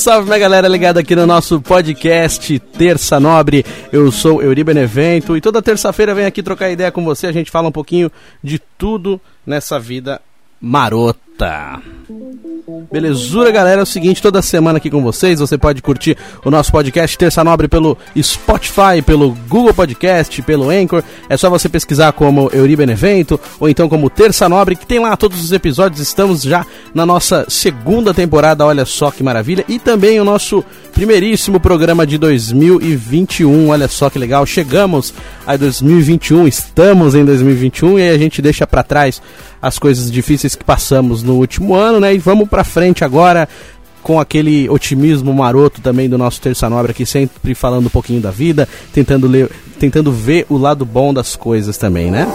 Salve, minha galera ligada aqui no nosso podcast Terça Nobre. Eu sou Euri Benevento e toda terça-feira venho aqui trocar ideia com você. A gente fala um pouquinho de tudo nessa vida marota. Belezura, galera? É o seguinte, toda semana aqui com vocês, você pode curtir o nosso podcast Terça Nobre pelo Spotify, pelo Google Podcast, pelo Anchor. É só você pesquisar como Euri Benevento ou então como Terça Nobre, que tem lá todos os episódios. Estamos já na nossa segunda temporada, olha só que maravilha. E também o nosso primeiríssimo programa de 2021, olha só que legal. Chegamos a 2021, estamos em 2021 e a gente deixa para trás as coisas difíceis que passamos no último ano, né? E vamos para frente agora com aquele otimismo maroto também do nosso Terça Nobre aqui, sempre falando um pouquinho da vida, tentando ler, tentando ver o lado bom das coisas também, né?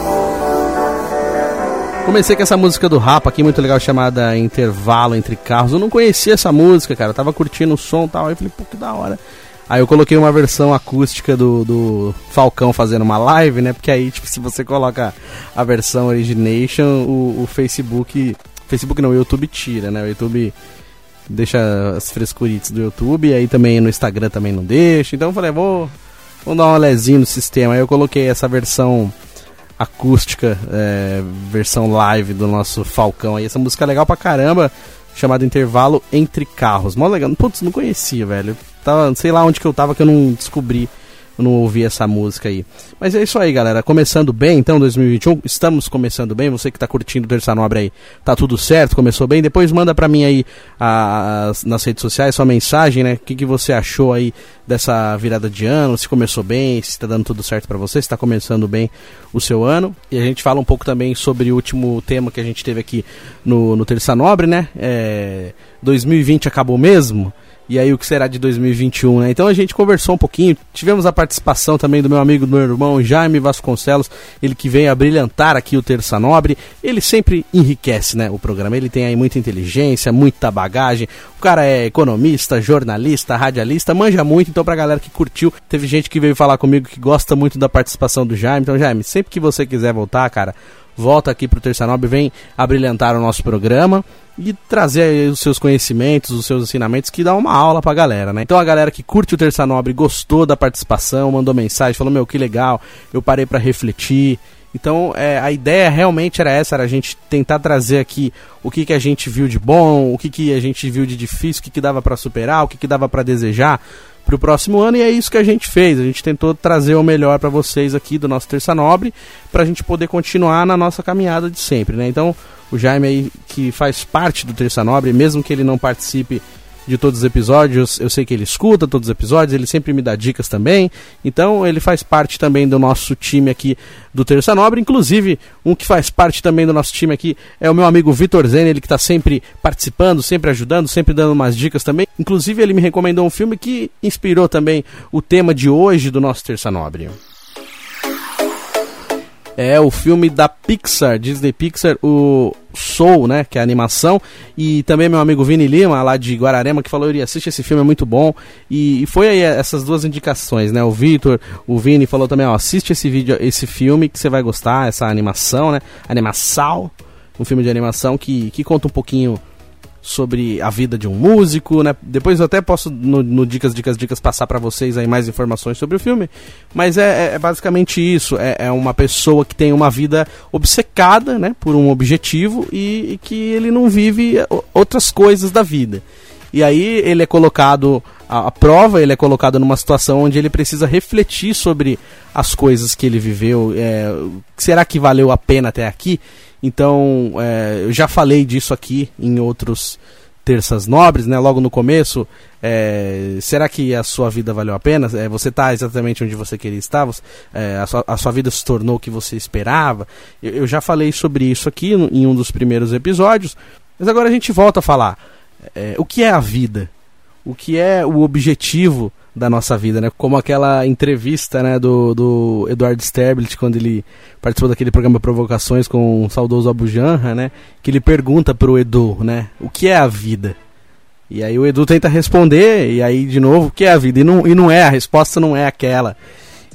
Comecei com essa música do Rapa aqui, muito legal, chamada Intervalo Entre Carros. Eu não conhecia essa música, cara. Eu tava curtindo o som e tal. Aí eu falei, pô, que da hora. Aí eu coloquei uma versão acústica do, do Falcão fazendo uma live, né? Porque aí, tipo, se você coloca a versão Origination, o, o Facebook. Facebook não, o YouTube tira, né? O YouTube deixa as frescuritas do YouTube, e aí também no Instagram também não deixa. Então eu falei, vou, vou dar uma lezinha no sistema. Aí eu coloquei essa versão acústica, é, versão live do nosso Falcão aí. Essa música é legal pra caramba, chamada Intervalo Entre Carros. Mó legal. Putz, não conhecia, velho. Tava, sei lá onde que eu tava que eu não descobri, não ouvi essa música aí. Mas é isso aí, galera. Começando bem, então, 2021. Estamos começando bem. Você que tá curtindo o Terça Nobre aí, tá tudo certo, começou bem. Depois manda pra mim aí a, a, nas redes sociais sua mensagem, né? O que, que você achou aí dessa virada de ano? Se começou bem, se tá dando tudo certo para você, se tá começando bem o seu ano. E a gente fala um pouco também sobre o último tema que a gente teve aqui no, no Terça Nobre, né? É, 2020 acabou mesmo? E aí o que será de 2021, né? Então a gente conversou um pouquinho, tivemos a participação também do meu amigo, do meu irmão Jaime Vasconcelos, ele que vem a brilhantar aqui o Terça Nobre, ele sempre enriquece, né, o programa, ele tem aí muita inteligência, muita bagagem, o cara é economista, jornalista, radialista, manja muito, então pra galera que curtiu, teve gente que veio falar comigo que gosta muito da participação do Jaime, então Jaime, sempre que você quiser voltar, cara, volta aqui pro Terça Nobre, vem abrilhantar o nosso programa e trazer os seus conhecimentos, os seus ensinamentos, que dá uma aula pra galera, né? Então a galera que curte o Terça Nobre gostou da participação, mandou mensagem, falou, meu, que legal, eu parei para refletir. Então é, a ideia realmente era essa, era a gente tentar trazer aqui o que, que a gente viu de bom, o que, que a gente viu de difícil, o que, que dava para superar, o que, que dava para desejar para o próximo ano e é isso que a gente fez. A gente tentou trazer o melhor para vocês aqui do nosso Terça Nobre para a gente poder continuar na nossa caminhada de sempre, né? Então o Jaime aí que faz parte do Terça Nobre, mesmo que ele não participe de todos os episódios, eu sei que ele escuta todos os episódios, ele sempre me dá dicas também. Então ele faz parte também do nosso time aqui do Terça Nobre. Inclusive, um que faz parte também do nosso time aqui é o meu amigo Vitor Zen, ele que está sempre participando, sempre ajudando, sempre dando umas dicas também. Inclusive, ele me recomendou um filme que inspirou também o tema de hoje do nosso Terça Nobre. É o filme da Pixar, Disney Pixar, o Soul, né, que é a animação, e também meu amigo Vini Lima, lá de Guararema, que falou, Yuri, assiste esse filme, é muito bom, e, e foi aí essas duas indicações, né, o Vitor, o Vini falou também, ó, assiste esse vídeo, esse filme que você vai gostar, essa animação, né, animação, um filme de animação que, que conta um pouquinho sobre a vida de um músico, né? Depois eu até posso no, no dicas, dicas, dicas passar para vocês aí mais informações sobre o filme. Mas é, é, é basicamente isso. É, é, uma pessoa que tem uma vida obcecada, né? Por um objetivo e, e que ele não vive outras coisas da vida. E aí ele é colocado a, prova, ele é colocado numa situação onde ele precisa refletir sobre as coisas que ele viveu. É, será que valeu a pena até aqui? Então, é, eu já falei disso aqui em outros terças nobres, né? Logo no começo, é, será que a sua vida valeu a pena? É, você está exatamente onde você queria estar? Você, é, a, sua, a, sua, vida se tornou o que você esperava? Eu, eu já falei sobre isso aqui no, em um dos primeiros episódios, mas agora a gente volta a falar. É, o que é a vida? O que é o objetivo da nossa vida, né? Como aquela entrevista, né, do, do Eduardo Sterblit, quando ele participou daquele programa Provocações com o saudoso Abu Janra, né? Que ele pergunta pro Edu, né? O que é a vida? E aí o Edu tenta responder, e aí de novo, o que é a vida? E não, e não é, a resposta não é aquela.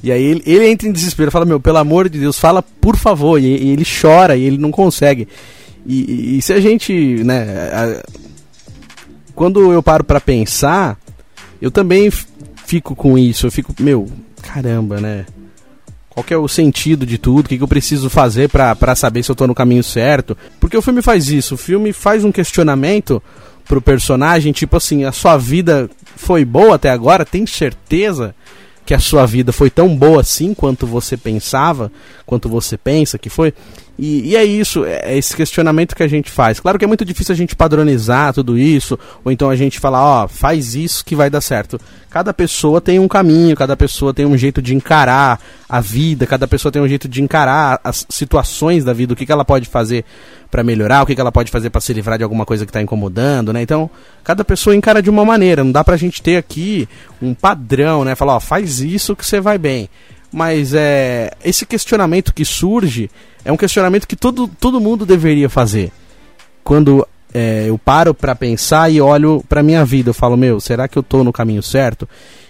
E aí ele, ele entra em desespero, fala, meu, pelo amor de Deus, fala por favor. E, e ele chora, e ele não consegue. E, e, e se a gente, né, a, quando eu paro para pensar, eu também fico com isso. Eu fico, meu, caramba, né? Qual é o sentido de tudo? O que, que eu preciso fazer para saber se eu tô no caminho certo? Porque o filme faz isso. O filme faz um questionamento pro personagem, tipo assim, a sua vida foi boa até agora? Tem certeza que a sua vida foi tão boa assim quanto você pensava, quanto você pensa que foi? E, e, é isso, é, é esse questionamento que a gente faz. Claro que é muito difícil a gente padronizar tudo isso, ou então a gente falar, ó, faz isso que vai dar certo. Cada pessoa tem um caminho, cada pessoa tem um jeito de encarar a vida, cada pessoa tem um jeito de encarar as situações da vida, o que, que ela pode fazer para melhorar, o que, que ela pode fazer para se livrar de alguma coisa que está incomodando, né? Então, cada pessoa encara de uma maneira, não dá pra gente ter aqui um padrão, né? Falar, ó, faz isso que você vai bem. Mas é esse questionamento que surge é um questionamento que todo, todo mundo deveria fazer. Quando é, eu paro para pensar e olho para minha vida, eu falo, meu, será que eu tô no caminho certo?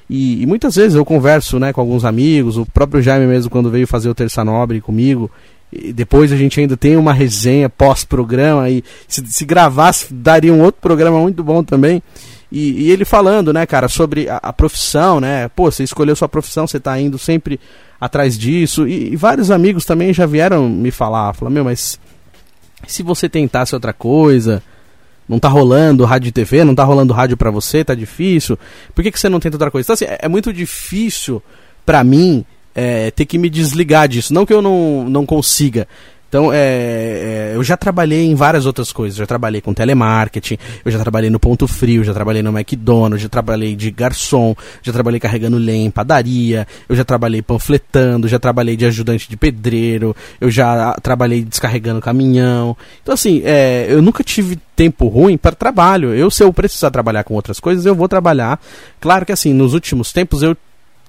E, e, muitas vezes eu converso né, com alguns amigos, o próprio Jaime mesmo quando veio fazer o Terça Nobre comigo, e depois a gente ainda tem uma resenha pós-programa, e se, se gravasse daria um outro programa muito bom também. E, e ele falando, né, cara, sobre a, a, profissão, né? Pô, você escolheu sua profissão, você tá indo sempre atrás disso. E, e vários amigos também já vieram me falar, falar, meu, mas se você tentasse outra coisa, não tá rolando rádio e TV, não tá rolando rádio para você, tá difícil. Por que, que você não tenta outra coisa? Então, assim, é, é muito difícil para mim é, ter que me desligar disso. Não que eu não, não consiga, então, é, é, eu já trabalhei em várias outras coisas. Já trabalhei com telemarketing, eu já trabalhei no Ponto Frio, já trabalhei no McDonald's, já trabalhei de garçom, já trabalhei carregando lenha em padaria, eu já trabalhei panfletando, já trabalhei de ajudante de pedreiro, eu já trabalhei descarregando caminhão. Então, assim, é, eu nunca tive tempo ruim para trabalho. Eu, se eu precisar trabalhar com outras coisas, eu vou trabalhar. Claro que, assim, nos últimos tempos eu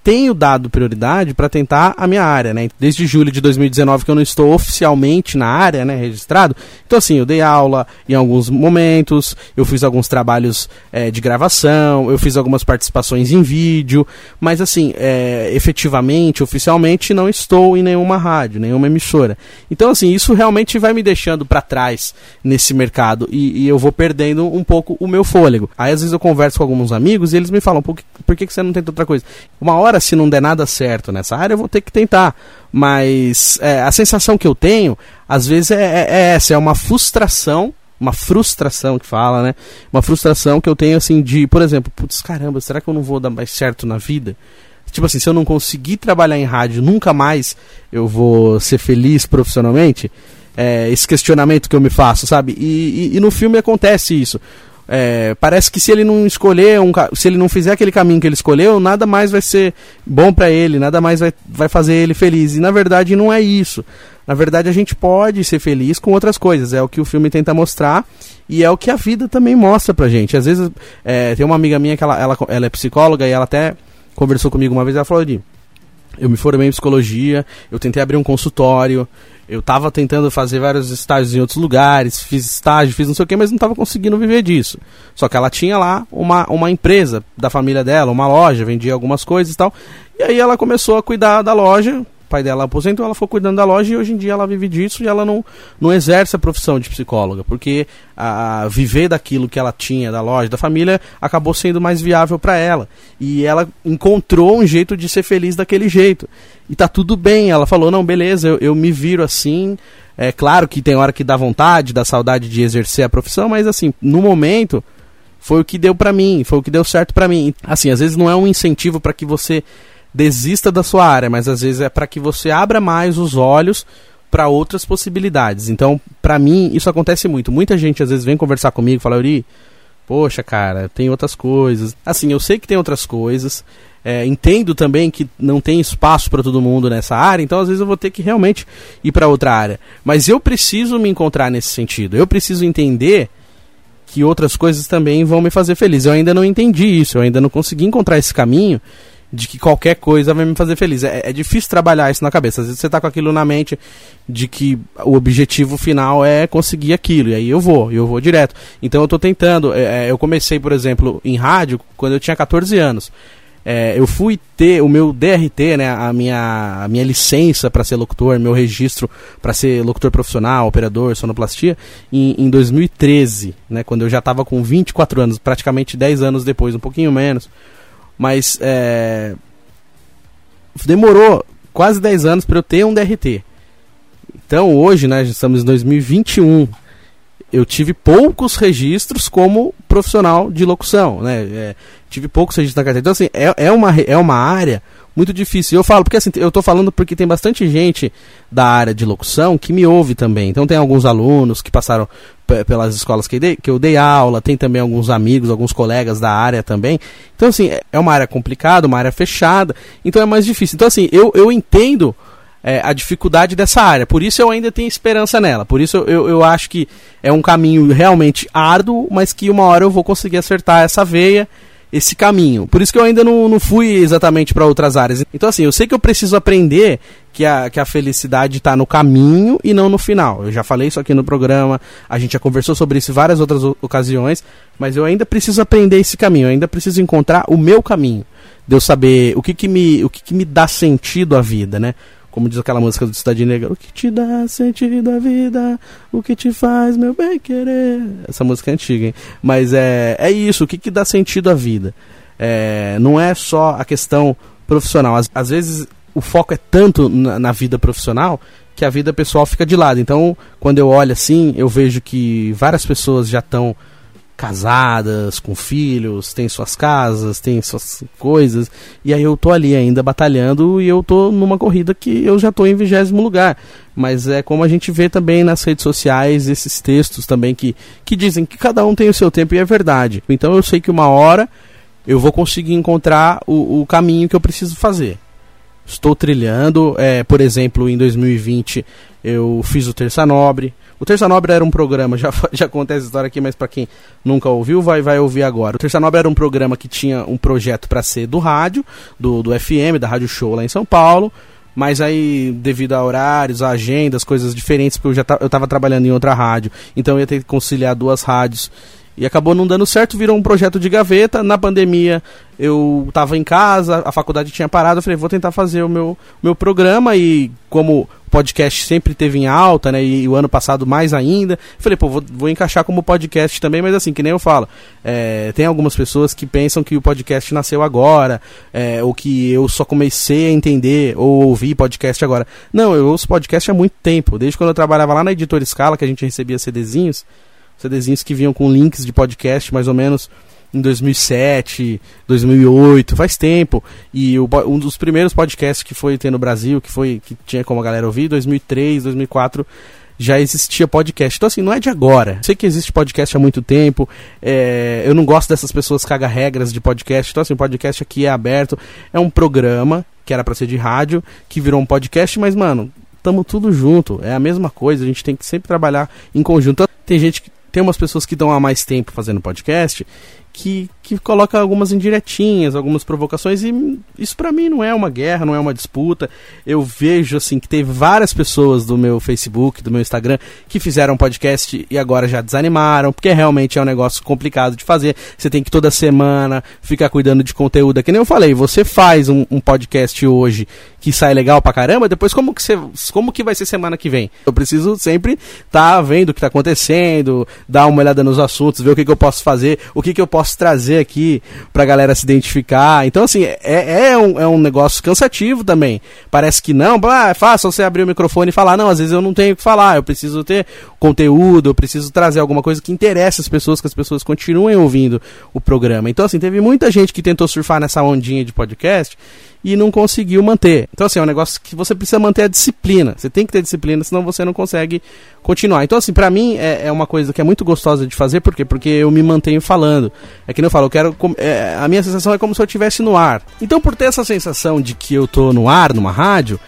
tenho dado prioridade para tentar a minha área, né? Desde julho de 2019 que eu não estou oficialmente na área, né, registrado. Então assim, eu dei aula em alguns momentos, eu fiz alguns trabalhos é, de gravação, eu fiz algumas participações em vídeo, mas assim, é, efetivamente, oficialmente, não estou em nenhuma rádio, nenhuma emissora. Então assim, isso realmente vai me deixando para trás nesse mercado e, e, eu vou perdendo um pouco o meu fôlego. Aí às vezes eu converso com alguns amigos e eles me falam, por que, por que você não tenta outra coisa? Uma hora se não der nada certo nessa área, eu vou ter que tentar. Mas é, a sensação que eu tenho, às vezes, é, é, é essa: é uma frustração uma frustração que fala, né? Uma frustração que eu tenho assim de, por exemplo, putz, caramba, será que eu não vou dar mais certo na vida? Tipo assim, se eu não conseguir trabalhar em rádio, nunca mais eu vou ser feliz profissionalmente. É, esse questionamento que eu me faço, sabe? E, e, e no filme acontece isso. É, parece que se ele não escolher, um, se ele não fizer aquele caminho que ele escolheu, nada mais vai ser bom para ele, nada mais vai, vai fazer ele feliz. E na verdade não é isso. Na verdade a gente pode ser feliz com outras coisas. É o que o filme tenta mostrar e é o que a vida também mostra pra gente. Às vezes é, tem uma amiga minha que ela, ela, ela é psicóloga e ela até conversou comigo uma vez. Ela falou: eu me formei em psicologia, eu tentei abrir um consultório, eu estava tentando fazer vários estágios em outros lugares, fiz estágio, fiz não sei o que, mas não estava conseguindo viver disso. Só que ela tinha lá uma, uma empresa da família dela, uma loja, vendia algumas coisas e tal. E aí ela começou a cuidar da loja, pai dela aposentou, ela ficou cuidando da loja e hoje em dia ela vive disso e ela não, não exerce a profissão de psicóloga, porque a, a viver daquilo que ela tinha da loja, da família, acabou sendo mais viável para ela. E ela encontrou um jeito de ser feliz daquele jeito. E tá tudo bem, ela falou: "Não, beleza, eu, eu me viro assim, é claro que tem hora que dá vontade, dá saudade de exercer a profissão, mas assim, no momento foi o que deu para mim, foi o que deu certo para mim. Assim, às vezes não é um incentivo para que você desista da sua área, mas às vezes é para que você abra mais os olhos para outras possibilidades. Então, para mim, isso acontece muito. Muita gente às vezes vem conversar comigo e fala, Uri, poxa, cara, tem outras coisas. Assim, eu sei que tem outras coisas. É, entendo também que não tem espaço para todo mundo nessa área, então às vezes eu vou ter que realmente ir para outra área. Mas eu preciso me encontrar nesse sentido. Eu preciso entender que outras coisas também vão me fazer feliz. Eu ainda não entendi isso, eu ainda não consegui encontrar esse caminho de que qualquer coisa vai me fazer feliz. É, é, difícil trabalhar isso na cabeça. Às vezes você tá com aquilo na mente de que o objetivo final é conseguir aquilo. E aí eu vou, eu vou direto. Então eu tô tentando. É, é eu comecei, por exemplo, em rádio quando eu tinha 14 anos. É, eu fui ter o meu DRT, né, a minha, a minha licença para ser locutor, meu registro para ser locutor profissional, operador, sonoplastia, em, em 2013, né, quando eu já estava com 24 anos, praticamente 10 anos depois, um pouquinho menos. Mas é, demorou quase 10 anos para eu ter um DRT. Então hoje, né, estamos em 2021, eu tive poucos registros como profissional de locução, né? É, tive poucos registros na carteira. Então, assim, é, é, uma, é uma área muito difícil. Eu falo, porque assim, eu estou falando porque tem bastante gente da área de locução que me ouve também. Então tem alguns alunos que passaram pelas escolas que, dei, que eu dei aula, tem também alguns amigos, alguns colegas da área também. Então, assim, é, é uma área complicada, uma área fechada, então é mais difícil. Então, assim, eu, eu entendo é, a dificuldade dessa área. Por isso eu ainda tenho esperança nela. Por isso eu, eu acho que é um caminho realmente árduo, mas que uma hora eu vou conseguir acertar essa veia, esse caminho. Por isso que eu ainda não, não fui exatamente para outras áreas. Então, assim, eu sei que eu preciso aprender que a, que a felicidade está no caminho e não no final. Eu já falei isso aqui no programa, a gente já conversou sobre isso em várias outras ocasiões, mas eu ainda preciso aprender esse caminho, eu ainda preciso encontrar o meu caminho. De eu saber o que, que, me, o que, que me dá sentido à vida, né? Como diz aquela música do Cidade Negra, o que te dá sentido à vida, o que te faz meu bem querer. Essa música é antiga, hein? Mas é, é isso, o que, que dá sentido à vida. É, não é só a questão profissional. Às, às vezes o foco é tanto na, na vida profissional que a vida pessoal fica de lado. Então, quando eu olho assim, eu vejo que várias pessoas já estão casadas, com filhos, têm suas casas, têm suas coisas, e aí eu tô ali ainda batalhando e eu tô numa corrida que eu já tô em vigésimo lugar. Mas é como a gente vê também nas redes sociais esses textos também que, que dizem que cada um tem o seu tempo e é verdade. Então eu sei que uma hora eu vou conseguir encontrar o, o caminho que eu preciso fazer. Estou trilhando, é, por exemplo, em 2020 eu fiz o Terça Nobre, o Terça Nobre era um programa, já, já contei essa história aqui, mas para quem nunca ouviu, vai, vai ouvir agora. O Terça Nobre era um programa que tinha um projeto para ser do rádio, do, do FM, da Rádio Show lá em São Paulo. Mas aí, devido a horários, a agendas, coisas diferentes, porque eu já eu estava trabalhando em outra rádio, então eu ia ter que conciliar duas rádios. E acabou não dando certo, virou um projeto de gaveta. Na pandemia, eu estava em casa, a faculdade tinha parado, eu falei, vou tentar fazer o meu, meu programa e como podcast sempre teve em alta, né? E, o ano passado mais ainda. Falei, pô, vou, vou encaixar como podcast também, mas assim, que nem eu falo, é, tem algumas pessoas que pensam que o podcast nasceu agora, é, ou que eu só comecei a entender ou ouvir podcast agora. Não, eu ouço podcast há muito tempo, desde quando eu trabalhava lá na editora Scala, que a gente recebia CDzinhos, CDzinhos que vinham com links de podcast, mais ou menos em 2007, 2008, faz tempo. E o, um dos primeiros podcasts que foi ter no Brasil, que foi que tinha como a galera ouvir, 2003, 2004 já existia podcast. Então, assim, não é de agora. Sei que existe podcast há muito tempo. É, eu não gosto dessas pessoas que cagam regras de podcast. Então, assim, o podcast aqui é aberto. É um programa que era para ser de rádio, que virou um podcast, mas, mano, tamo tudo junto. É a mesma coisa. A gente tem que sempre trabalhar em conjunto. Tem gente que. Tem umas pessoas que estão há mais tempo fazendo podcast que, que coloca algumas indiretinhas, algumas provocações, e isso para mim não é uma guerra, não é uma disputa. Eu vejo assim que teve várias pessoas do meu Facebook, do meu Instagram, que fizeram podcast e agora já desanimaram, porque realmente é um negócio complicado de fazer. Você tem que toda semana ficar cuidando de conteúdo. É que nem eu falei, você faz um, um podcast hoje que sai legal pra caramba, depois como que, você, como que vai ser semana que vem? Eu preciso sempre estar tá vendo o que tá acontecendo, dar uma olhada nos assuntos, ver o que, que eu posso fazer, o que, que eu posso trazer fazer aqui pra galera se identificar. Então, assim, é, é, um, é um negócio cansativo também. Parece que não, ah, é fácil você abrir o microfone e falar. Não, às vezes eu não tenho o que falar, eu preciso ter conteúdo, eu preciso trazer alguma coisa que interesse as pessoas, que as pessoas continuem ouvindo o programa. Então, assim, teve muita gente que tentou surfar nessa ondinha de podcast e não conseguiu manter. Então, assim, é um negócio que você precisa manter a disciplina. Você tem que ter disciplina, senão você não consegue continuar. Então, assim, pra mim é, é uma coisa que é muito gostosa de fazer, por quê? Porque eu me mantenho falando. É que eu falo, eu quero. É, a minha sensação é como se eu estivesse no ar. Então, por ter essa sensação de que eu tô no ar, numa rádio,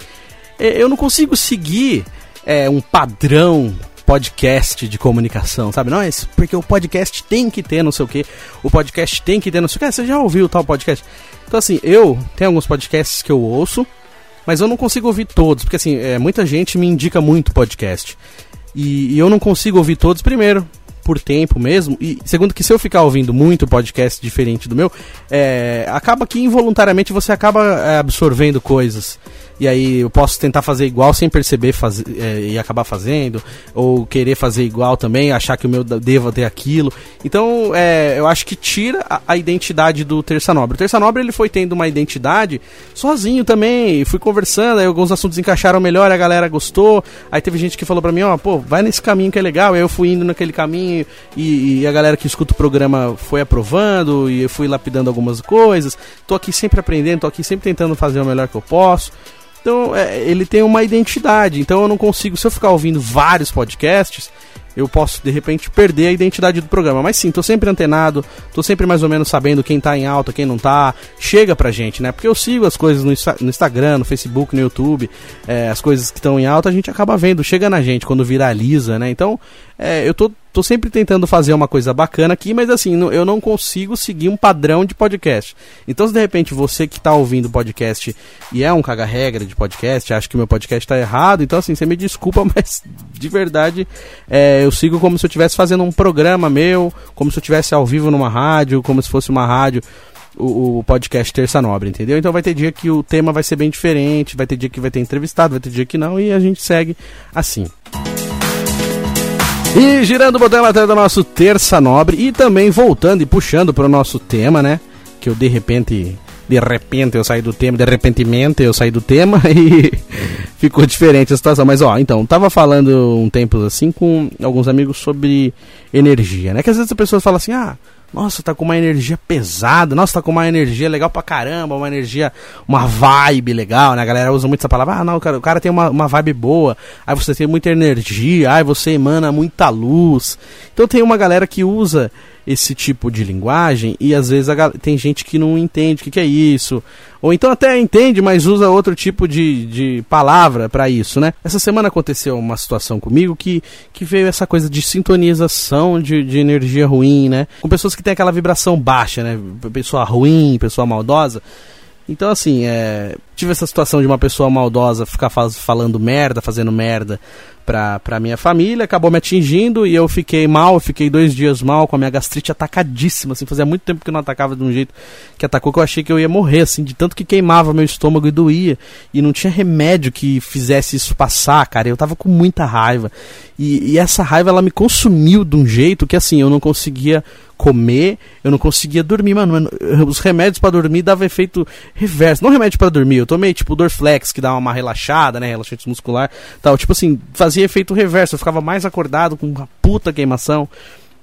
é, eu não consigo seguir é, um padrão podcast de comunicação, sabe? Não, é porque o podcast tem que ter não sei o que, o podcast tem que ter não sei o que. Você já ouviu tal podcast? Então, assim, eu tenho alguns podcasts que eu ouço, mas eu não consigo ouvir todos, porque, assim, é, muita gente me indica muito podcast. E, e eu não consigo ouvir todos, primeiro, por tempo mesmo. E segundo, que se eu ficar ouvindo muito podcast diferente do meu, é, acaba que involuntariamente você acaba é, absorvendo coisas e aí eu posso tentar fazer igual sem perceber fazer, é, e acabar fazendo, ou querer fazer igual também, achar que o meu deva ter aquilo. Então é, eu acho que tira a, a, identidade do Terça Nobre. O Terça Nobre ele foi tendo uma identidade sozinho também, fui conversando, aí alguns assuntos encaixaram melhor, a galera gostou. Aí teve gente que falou pra mim: ó, pô, vai nesse caminho que é legal. Aí eu fui indo naquele caminho e, e a galera que escuta o programa foi aprovando e eu fui lapidando algumas coisas. Tô aqui sempre aprendendo, tô aqui sempre tentando fazer o melhor que eu posso. Então, é, ele tem uma identidade. Então, eu não consigo, se eu ficar ouvindo vários podcasts, eu posso de repente perder a identidade do programa. Mas sim, tô sempre antenado, tô sempre mais ou menos sabendo quem tá em alta, quem não tá. Chega pra gente, né? Porque eu sigo as coisas no, no Instagram, no Facebook, no YouTube, é, as coisas que estão em alta, a gente acaba vendo, chega na gente quando viraliza, né? Então, é, eu tô tô sempre tentando fazer uma coisa bacana aqui, mas assim, eu não consigo seguir um padrão de podcast. Então, se de repente você que está ouvindo podcast e é um caga-regra de podcast, acha que meu podcast está errado, então assim, você me desculpa, mas de verdade é, eu sigo como se eu estivesse fazendo um programa meu, como se eu estivesse ao vivo numa rádio, como se fosse uma rádio. O, o, podcast Terça Nobre, entendeu? Então vai ter dia que o tema vai ser bem diferente, vai ter dia que vai ter entrevistado, vai ter dia que não, e a gente segue assim. E girando o botão até do nosso Terça Nobre e também voltando e puxando para o nosso tema, né? Que eu de repente, de repente eu saí do tema, de repentemente eu saí do tema e ficou diferente a situação. Mas ó, então, tava falando um tempo assim com alguns amigos sobre energia, né? Que às vezes as pessoas falam assim, ah, nossa, tá com uma energia pesada. Nossa, tá com uma energia legal pra caramba. Uma energia, uma vibe legal, né? A galera usa muito essa palavra. Ah, não, cara, o cara tem uma, uma vibe boa. Aí você tem muita energia. Aí você emana muita luz. Então tem uma galera que usa esse tipo de linguagem e às vezes a, tem gente que não entende o que, que, é isso. Ou então até entende, mas usa outro tipo de, de palavra para isso, né? Essa semana aconteceu uma situação comigo que, que veio essa coisa de sintonização de, de energia ruim, né? Com pessoas que têm aquela vibração baixa, né? Pessoa ruim, pessoa maldosa. Então, assim, é, tive essa situação de uma pessoa maldosa ficar faz, falando merda, fazendo merda pra, pra minha família, acabou me atingindo e eu fiquei mal, eu fiquei dois dias mal com a minha gastrite atacadíssima, assim, fazia muito tempo que não atacava de um jeito que atacou que eu achei que eu ia morrer, assim, de tanto que queimava meu estômago e doía, e não tinha remédio que fizesse isso passar, cara, eu tava com muita raiva, e, e essa raiva ela me consumiu de um jeito que, assim, eu não conseguia comer, eu não conseguia dormir, mano. Os remédios para dormir dava efeito reverso. Não remédio para dormir, eu tomei tipo Dorflex, que dá uma relaxada, né? Relaxante muscular tal. Tipo assim, fazia efeito reverso. Eu ficava mais acordado com uma puta queimação.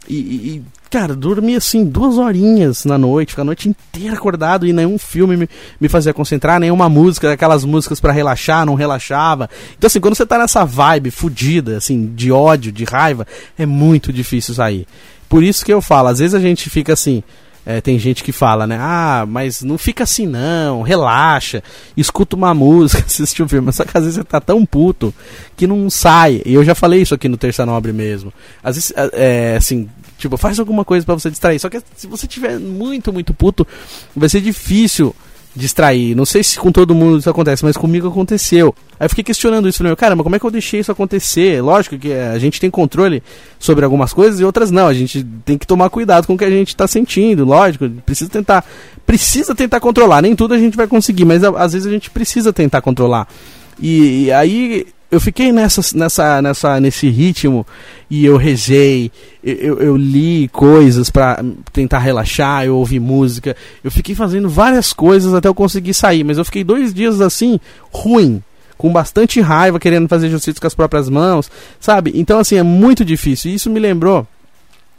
E, e, cara, dormia assim duas horinhas na noite, ficava a noite inteira acordado e nenhum filme me, me fazia concentrar, nenhuma música, aquelas músicas para relaxar, não relaxava. Então, assim, quando você tá nessa vibe fudida, assim, de ódio, de raiva, é muito difícil sair. Por isso que eu falo, às vezes a gente fica assim. É, tem gente que fala, né? Ah, mas não fica assim não, relaxa, escuta uma música, assiste um filme. Só que às vezes você tá tão puto que não sai. E eu já falei isso aqui no Terça Nobre mesmo. Às vezes, é, é assim, tipo, faz alguma coisa para você distrair. Só que se você tiver muito, muito puto, vai ser difícil distrair. Não sei se com todo mundo isso acontece, mas comigo aconteceu. Aí eu fiquei questionando isso, falei, caramba, como é que eu deixei isso acontecer? Lógico que a gente tem controle sobre algumas coisas e outras não. A gente tem que tomar cuidado com o que a gente está sentindo, lógico. Precisa tentar, precisa tentar controlar. Nem tudo a gente vai conseguir, mas às vezes a gente precisa tentar controlar. E, e aí eu fiquei nessa, nessa, nessa, nesse ritmo e eu rezei, eu, eu li coisas para tentar relaxar, eu ouvi música, eu fiquei fazendo várias coisas até eu conseguir sair, mas eu fiquei dois dias assim, ruim, com bastante raiva, querendo fazer justiça com as próprias mãos, sabe? Então, assim, é muito difícil. E isso me lembrou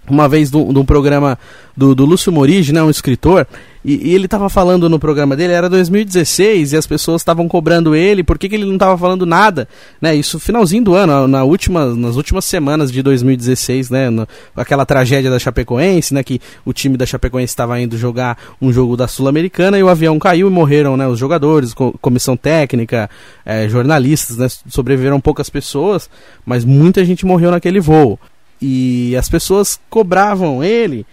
uma vez de um programa do, do Lúcio Morigi, né, um escritor, e, e ele estava falando no programa dele, era 2016, e as pessoas estavam cobrando ele, por que, que ele não estava falando nada, né, isso finalzinho do ano, na última, nas últimas semanas de 2016, né, no, aquela tragédia da Chapecoense, né, que o time da Chapecoense estava indo jogar um jogo da Sul-Americana e o avião caiu e morreram, né, os jogadores, co comissão técnica, é, jornalistas, né, sobreviveram poucas pessoas, mas muita gente morreu naquele voo. E as pessoas cobravam ele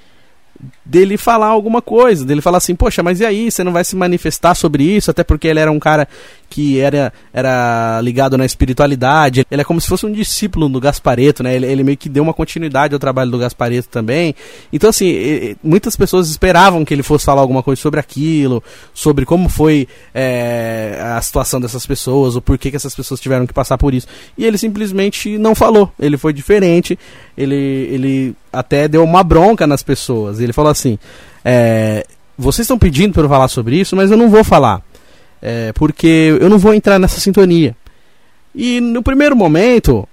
dele falar alguma coisa, dele falar assim, poxa, mas e aí, você não vai se manifestar sobre isso? Até porque ele era um cara que era, era ligado na espiritualidade, ele é como se fosse um discípulo do Gaspareto, né? Ele, ele meio que deu uma continuidade ao trabalho do Gaspareto também. Então, assim, muitas pessoas esperavam que ele fosse falar alguma coisa sobre aquilo, sobre como foi é, a situação dessas pessoas, o porquê que essas pessoas tiveram que passar por isso. E ele simplesmente não falou, ele foi diferente, ele, ele até deu uma bronca nas pessoas. Ele falou assim: é, vocês estão pedindo para eu falar sobre isso, mas eu não vou falar, é, porque eu não vou entrar nessa sintonia. E no primeiro momento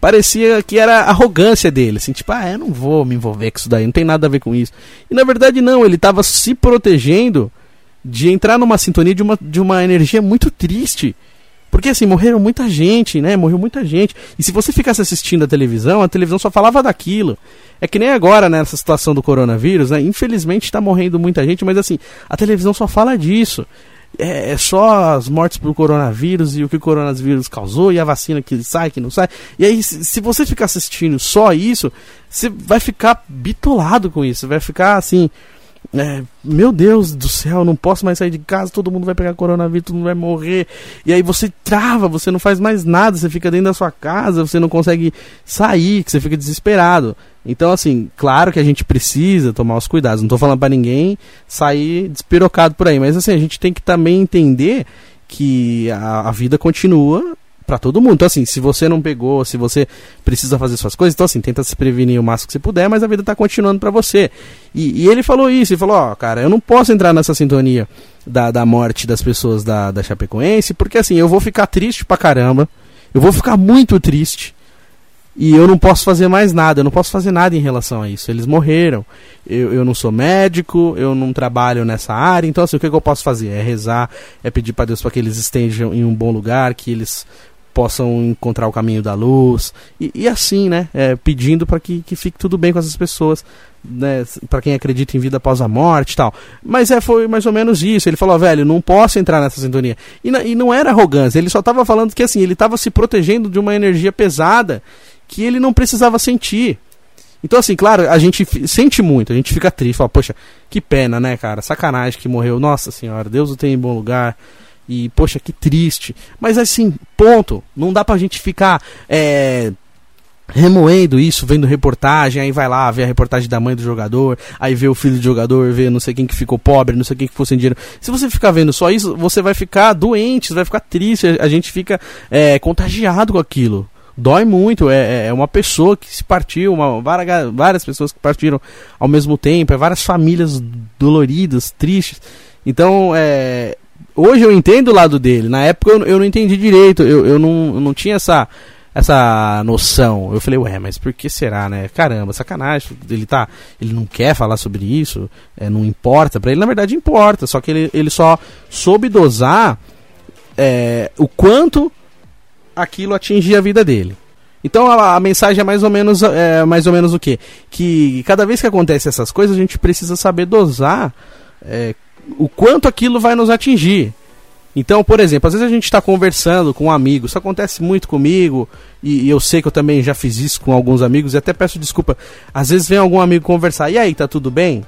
parecia que era arrogância dele, assim, tipo, ah, eu não vou me envolver com isso daí, não tem nada a ver com isso. E na verdade não, ele estava se protegendo de entrar numa sintonia de uma, de uma energia muito triste porque assim, morreram muita gente, né? Morreu muita gente. E se você ficasse assistindo a televisão, a televisão só falava daquilo. É que nem agora, né, nessa situação do coronavírus, né? Infelizmente está morrendo muita gente, mas assim, a televisão só fala disso. É, é, só as mortes por coronavírus e o que o coronavírus causou e a vacina que sai, que não sai. E aí, se você ficar assistindo só isso, você vai ficar bitolado com isso. Vai ficar assim é, meu Deus do céu, não posso mais sair de casa, todo mundo vai pegar coronavírus, todo mundo vai morrer. E aí você trava, você não faz mais nada, você fica dentro da sua casa, você não consegue sair, você fica desesperado. Então, assim, claro que a gente precisa tomar os cuidados. Não tô falando para ninguém sair despirocado por aí, mas assim, a gente tem que também entender que a, a vida continua para todo mundo. Então, assim, se você não pegou, se você precisa fazer suas coisas, então, assim, tenta se prevenir o máximo que você puder, mas a vida tá continuando para você. E, e, ele falou isso, ele falou: Ó, oh, cara, eu não posso entrar nessa sintonia da, da morte das pessoas da, da Chapecoense, porque, assim, eu vou ficar triste pra caramba, eu vou ficar muito triste. E eu não posso fazer mais nada, eu não posso fazer nada em relação a isso. Eles morreram. Eu, eu não sou médico, eu não trabalho nessa área, então assim, o que, que eu posso fazer? É rezar, é pedir para Deus para que eles estejam em um bom lugar, que eles possam encontrar o caminho da luz e, e assim, né, é, pedindo para que, que fique tudo bem com essas pessoas, né, para quem acredita em vida após a morte, tal. Mas é foi mais ou menos isso. Ele falou, velho, não posso entrar nessa sintonia. E, e não era arrogância. Ele só estava falando que assim ele estava se protegendo de uma energia pesada que ele não precisava sentir. Então, assim, claro, a gente sente muito, a gente fica triste, fala, poxa, que pena, né, cara? Sacanagem que morreu. Nossa senhora, Deus o tem em bom lugar. E, poxa, que triste. Mas assim, ponto. Não dá pra gente ficar é, remoendo isso, vendo reportagem, aí vai lá, vê a reportagem da mãe do jogador, aí vê o filho do jogador, vê não sei quem que ficou pobre, não sei quem que ficou sem dinheiro. Se você ficar vendo só isso, você vai ficar doente, vai ficar triste, a gente fica é, contagiado com aquilo. Dói muito, é, é, é uma pessoa que se partiu, uma, várias, várias pessoas que partiram ao mesmo tempo, é várias famílias doloridas, tristes. Então, é, hoje eu entendo o lado dele. Na época eu, eu não entendi direito. Eu, eu, não, eu não tinha essa, essa noção. Eu falei, ué, mas por que será, né? Caramba, sacanagem. Ele tá. Ele não quer falar sobre isso. É, não importa para ele. Na verdade, importa. Só que ele, ele só soube dosar é, o quanto aquilo atingia a vida dele. Então a, a, mensagem é mais ou menos é, mais ou menos o quê? Que cada vez que acontece essas coisas a gente precisa saber dosar é, o quanto aquilo vai nos atingir. Então, por exemplo, às vezes a gente está conversando com um amigo, isso acontece muito comigo, e, e, eu sei que eu também já fiz isso com alguns amigos, e até peço desculpa. Às vezes vem algum amigo conversar, e aí, tá tudo bem?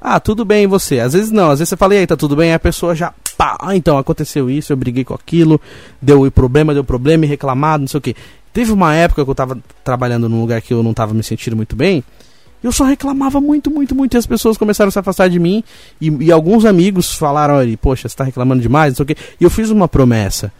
Ah, tudo bem, e você? Às vezes não, às vezes você fala, e aí, tá tudo bem? E a pessoa já, pá, ah, então aconteceu isso, eu briguei com aquilo, deu problema, deu problema, e reclamado, não sei o que. Teve uma época que eu estava trabalhando num lugar que eu não estava me sentindo muito bem, eu só reclamava muito, muito, muito. E as pessoas começaram a se afastar de mim. E, e alguns amigos falaram: Olha, poxa, você está reclamando demais, não sei o quê. E eu fiz uma promessa.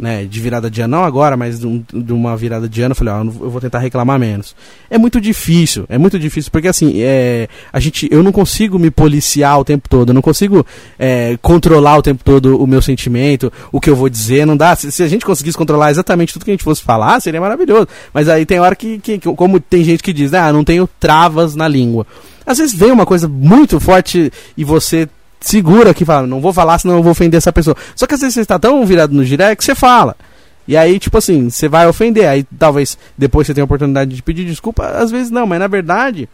Né, de virada de ano, não agora, mas de, um, de uma virada de ano, eu falei, ó, eu vou tentar reclamar menos. É muito difícil, é muito difícil, porque assim, é, a gente, eu não consigo me policiar o tempo todo, eu não consigo é, controlar o tempo todo o meu sentimento, o que eu vou dizer, não dá. Se, se, a gente conseguisse controlar exatamente tudo que a gente fosse falar, seria maravilhoso. Mas aí tem hora que, que, que como tem gente que diz, ah, não tenho travas na língua. Às vezes vem uma coisa muito forte e você segura aqui, fala, não vou falar, senão eu vou ofender essa pessoa. Só que às vezes você está tão virado no direct que você fala. E aí, tipo assim, você vai ofender. Aí talvez depois você tenha a oportunidade de pedir desculpa, às vezes não, mas na verdade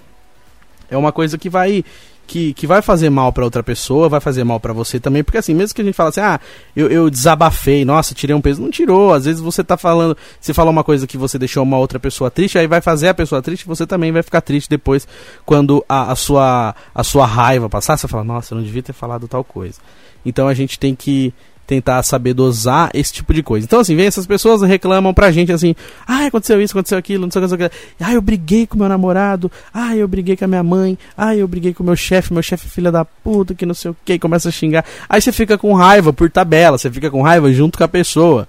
é uma coisa que vai que, que vai fazer mal para outra pessoa, vai fazer mal para você também, porque assim, mesmo que a gente fala assim, ah, eu, eu desabafei, nossa, tirei um peso, não tirou, às vezes você tá falando, você falou uma coisa que você deixou uma outra pessoa triste, aí vai fazer a pessoa triste, você também vai ficar triste depois quando a, a sua a sua raiva passar, você fala, nossa, eu não devia ter falado tal coisa. Então a gente tem que tentar saber dosar esse tipo de coisa. Então, assim, vem essas pessoas reclamam pra gente assim: ah, aconteceu isso, aconteceu aquilo, não sei o que, não sei. Ah, eu briguei com meu namorado, ah, eu briguei com a minha mãe, ah, eu briguei com meu chefe, meu chefe é filha da puta, que não sei o que, começa a xingar. Aí você fica com raiva por tabela, você fica com raiva junto com a pessoa.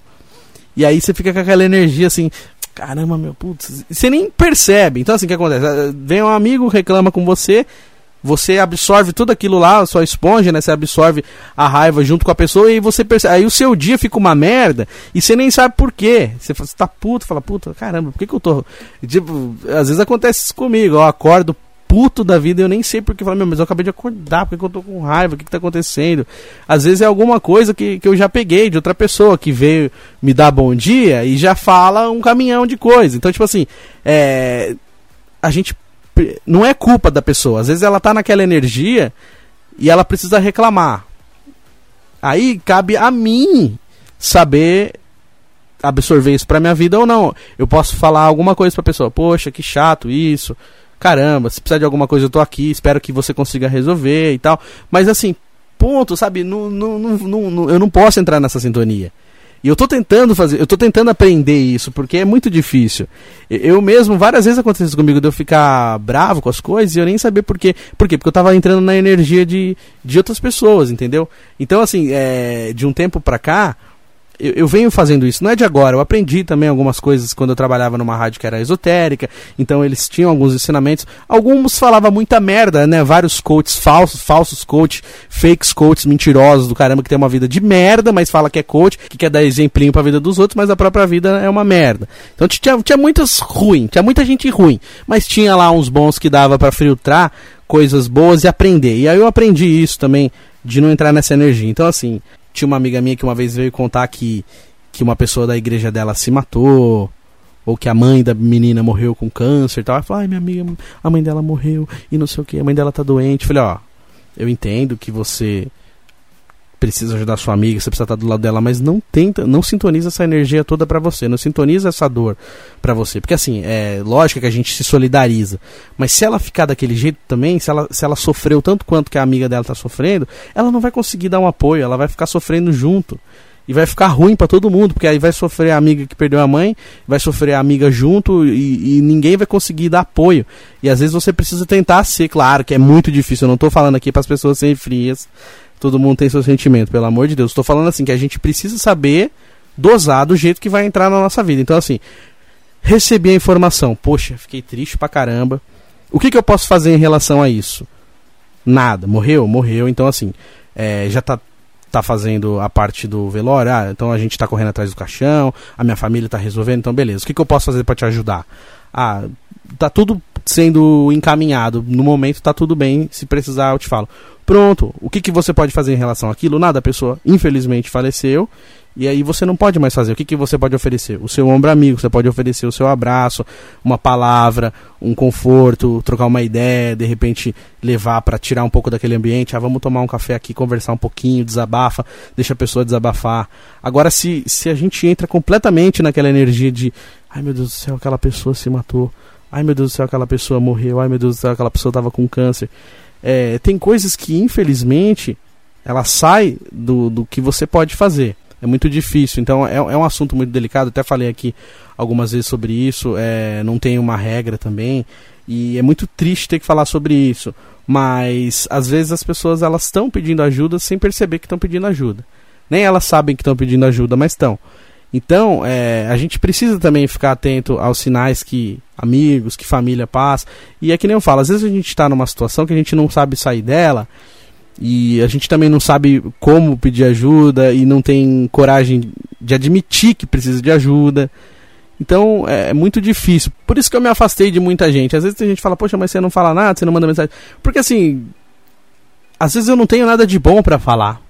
E aí você fica com aquela energia assim, caramba, meu putz, você nem percebe. Então, assim, o que acontece? Vem um amigo, reclama com você, você absorve tudo aquilo lá, sua esponja, né? Você absorve a raiva junto com a pessoa e você percebe. Aí o seu dia fica uma merda e você nem sabe por quê. Você, você tá puto, fala, puta, caramba, por que, que eu tô. Tipo, às vezes acontece isso comigo, eu acordo puto da vida, eu nem sei porque, falo, meu, mas eu acabei de acordar, porque eu tô com raiva, o que, que tá acontecendo? Às vezes é alguma coisa que, que eu já peguei de outra pessoa que veio me dar bom dia e já fala um caminhão de coisa. Então, tipo assim, é, a gente não é culpa da pessoa. Às vezes ela tá naquela energia e ela precisa reclamar. Aí cabe a mim saber absorver isso pra minha vida ou não. Eu posso falar alguma coisa pra pessoa, poxa, que chato isso. Caramba, se precisar de alguma coisa eu tô aqui, espero que você consiga resolver e tal. Mas assim, ponto, sabe? Não, não, não, não, eu não posso entrar nessa sintonia. E eu tô tentando fazer, eu tô tentando aprender isso, porque é muito difícil. Eu mesmo, várias vezes aconteceu isso comigo, de eu ficar bravo com as coisas e eu nem saber por quê. Por quê? Porque eu tava entrando na energia de, de outras pessoas, entendeu? Então, assim, é, de um tempo pra cá, eu, eu, venho fazendo isso, não é de agora, eu aprendi também algumas coisas quando eu trabalhava numa rádio que era esotérica, então eles tinham alguns ensinamentos. Alguns falavam muita merda, né? Vários coaches falsos, falsos coaches, fakes coaches mentirosos do caramba que tem uma vida de merda, mas fala que é coach, que quer dar exemplinho pra vida dos outros, mas a própria vida é uma merda. Então tinha, tinha muitas ruins, tinha muita gente ruim, mas tinha lá uns bons que dava para filtrar coisas boas e aprender. E aí eu aprendi isso também, de não entrar nessa energia. Então, assim, tinha uma amiga minha que uma vez veio contar que, que uma pessoa da igreja dela se matou, ou que a mãe da menina morreu com câncer e tal. Ela falou, ai, minha amiga, a mãe dela morreu e não sei o que, a mãe dela tá doente. Eu falei, ó, eu entendo que você precisa ajudar sua amiga, você precisa estar do lado dela, mas não tenta, não sintoniza essa energia toda para você, não sintoniza essa dor para você, porque assim, é lógico que a gente se solidariza, mas se ela ficar daquele jeito também, se ela, se ela sofreu tanto quanto que a amiga dela tá sofrendo, ela não vai conseguir dar um apoio, ela vai ficar sofrendo junto. E vai ficar ruim para todo mundo, porque aí vai sofrer a amiga que perdeu a mãe, vai sofrer a amiga junto e, e, ninguém vai conseguir dar apoio. E às vezes você precisa tentar ser, claro que é muito difícil, eu não tô falando aqui para as pessoas serem frias, todo mundo tem seu sentimento, pelo amor de Deus. Estou falando assim que a gente precisa saber dosar do jeito que vai entrar na nossa vida. Então, assim, recebi a informação, poxa, fiquei triste pra caramba. O que, que eu posso fazer em relação a isso? Nada. Morreu? Morreu. Então, assim, é, já tá, tá fazendo a parte do velório. Ah, então a gente tá correndo atrás do caixão, a minha família tá resolvendo, então beleza. O que, que eu posso fazer para te ajudar? Ah, tá tudo sendo encaminhado. No momento tá tudo bem. Se precisar, eu te falo. Pronto. O que, que você pode fazer em relação àquilo? Nada, a pessoa infelizmente faleceu. E aí você não pode mais fazer. O que, que você pode oferecer? O seu ombro amigo, você pode oferecer o seu abraço, uma palavra, um conforto, trocar uma ideia, de repente levar para tirar um pouco daquele ambiente. Ah, vamos tomar um café aqui, conversar um pouquinho, desabafa, deixa a pessoa desabafar. Agora, se, se a gente entra completamente naquela energia de ai meu Deus do céu, aquela pessoa se matou, ai meu Deus do céu, aquela pessoa morreu, ai meu Deus do céu, aquela pessoa estava com câncer. É, tem coisas que, infelizmente, ela sai do, do que você pode fazer. É muito difícil, então é, é um assunto muito delicado. Até falei aqui algumas vezes sobre isso. É, não tem uma regra também. E é muito triste ter que falar sobre isso. Mas às vezes as pessoas elas estão pedindo ajuda sem perceber que estão pedindo ajuda. Nem elas sabem que estão pedindo ajuda, mas estão. Então, é, a gente precisa também ficar atento aos sinais que amigos, que família passa. E é que nem eu falo, às vezes a gente está numa situação que a gente não sabe sair dela e a gente também não sabe como pedir ajuda e não tem coragem de admitir que precisa de ajuda. Então é, é muito difícil. Por isso que eu me afastei de muita gente. Às vezes a gente fala, poxa, mas você não fala nada, você não manda mensagem. Porque assim, às vezes eu não tenho nada de bom para falar.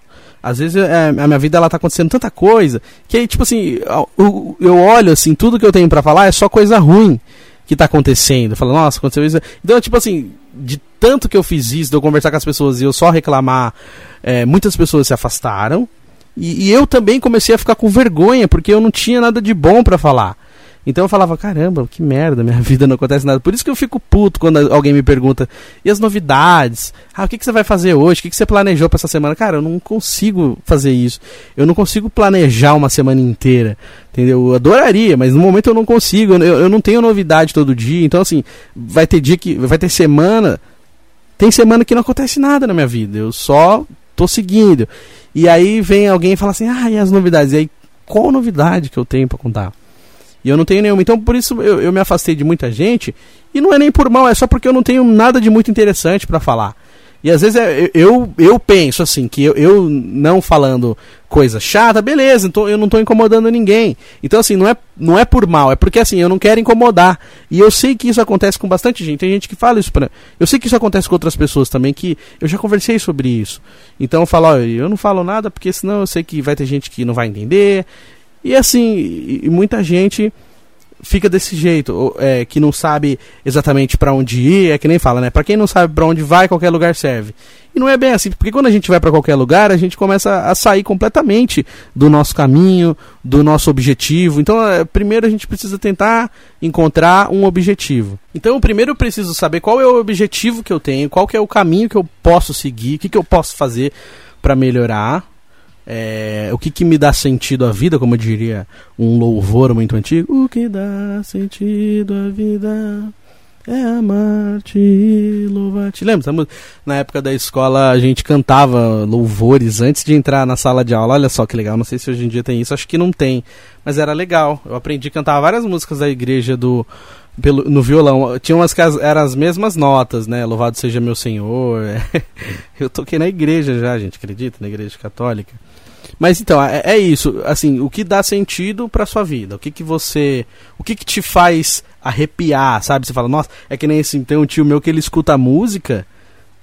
Às vezes é, a minha vida ela tá acontecendo tanta coisa que aí, tipo assim, eu, eu olho assim, tudo que eu tenho para falar é só coisa ruim que tá acontecendo. Falo, nossa, aconteceu isso. Então, tipo assim, de tanto que eu fiz isso, de eu conversar com as pessoas e eu só reclamar, é, muitas pessoas se afastaram. E, e, eu também comecei a ficar com vergonha, porque eu não tinha nada de bom para falar. Então eu falava, caramba, que merda, minha vida não acontece nada. Por isso que eu fico puto quando alguém me pergunta, e as novidades? Ah, o que, que você vai fazer hoje? O que, que você planejou para essa semana? Cara, eu não consigo fazer isso. Eu não consigo planejar uma semana inteira. Entendeu? Eu adoraria, mas no momento eu não consigo. Eu, eu não tenho novidade todo dia. Então, assim, vai ter dia que. Vai ter semana. Tem semana que não acontece nada na minha vida. Eu só tô seguindo. E aí vem alguém e fala assim, ah, e as novidades? E aí, qual novidade que eu tenho para contar? E eu não tenho nenhuma. Então por isso eu, eu me afastei de muita gente. E não é nem por mal, é só porque eu não tenho nada de muito interessante para falar. E às vezes é, eu, eu penso assim, que eu, eu não falando coisa chata, beleza, então eu não estou incomodando ninguém. Então assim, não é, não é por mal, é porque assim, eu não quero incomodar. E eu sei que isso acontece com bastante gente. Tem gente que fala isso pra. Eu sei que isso acontece com outras pessoas também, que eu já conversei sobre isso. Então eu falo, ó, eu não falo nada porque senão eu sei que vai ter gente que não vai entender. E assim, e muita gente fica desse jeito, é, que não sabe exatamente para onde ir, é que nem fala, né? Para quem não sabe para onde vai, qualquer lugar serve. E não é bem assim, porque quando a gente vai para qualquer lugar, a gente começa a sair completamente do nosso caminho, do nosso objetivo. Então, é, primeiro a gente precisa tentar encontrar um objetivo. Então, primeiro eu preciso saber qual é o objetivo que eu tenho, qual que é o caminho que eu posso seguir, o que, que eu posso fazer para melhorar é, o que, que me dá sentido à vida, como diria um louvor muito antigo. O que dá sentido à vida é amar-te e louvar-te. Lembra? Na época da escola a gente cantava louvores antes de entrar na sala de aula. Olha só que legal. Não sei se hoje em dia tem isso, acho que não tem. Mas era legal. Eu aprendi a cantar várias músicas da igreja do. Pelo, no violão. Tinha umas que as, eram as mesmas notas, né? Louvado seja meu Senhor. Eu toquei na igreja já, gente, acredita? Na igreja católica. Mas então, é, é, isso. Assim, o que dá sentido pra sua vida? O que que você. O que que te faz arrepiar, sabe? Você fala, nossa, é que nem assim, tem um tio meu que ele escuta música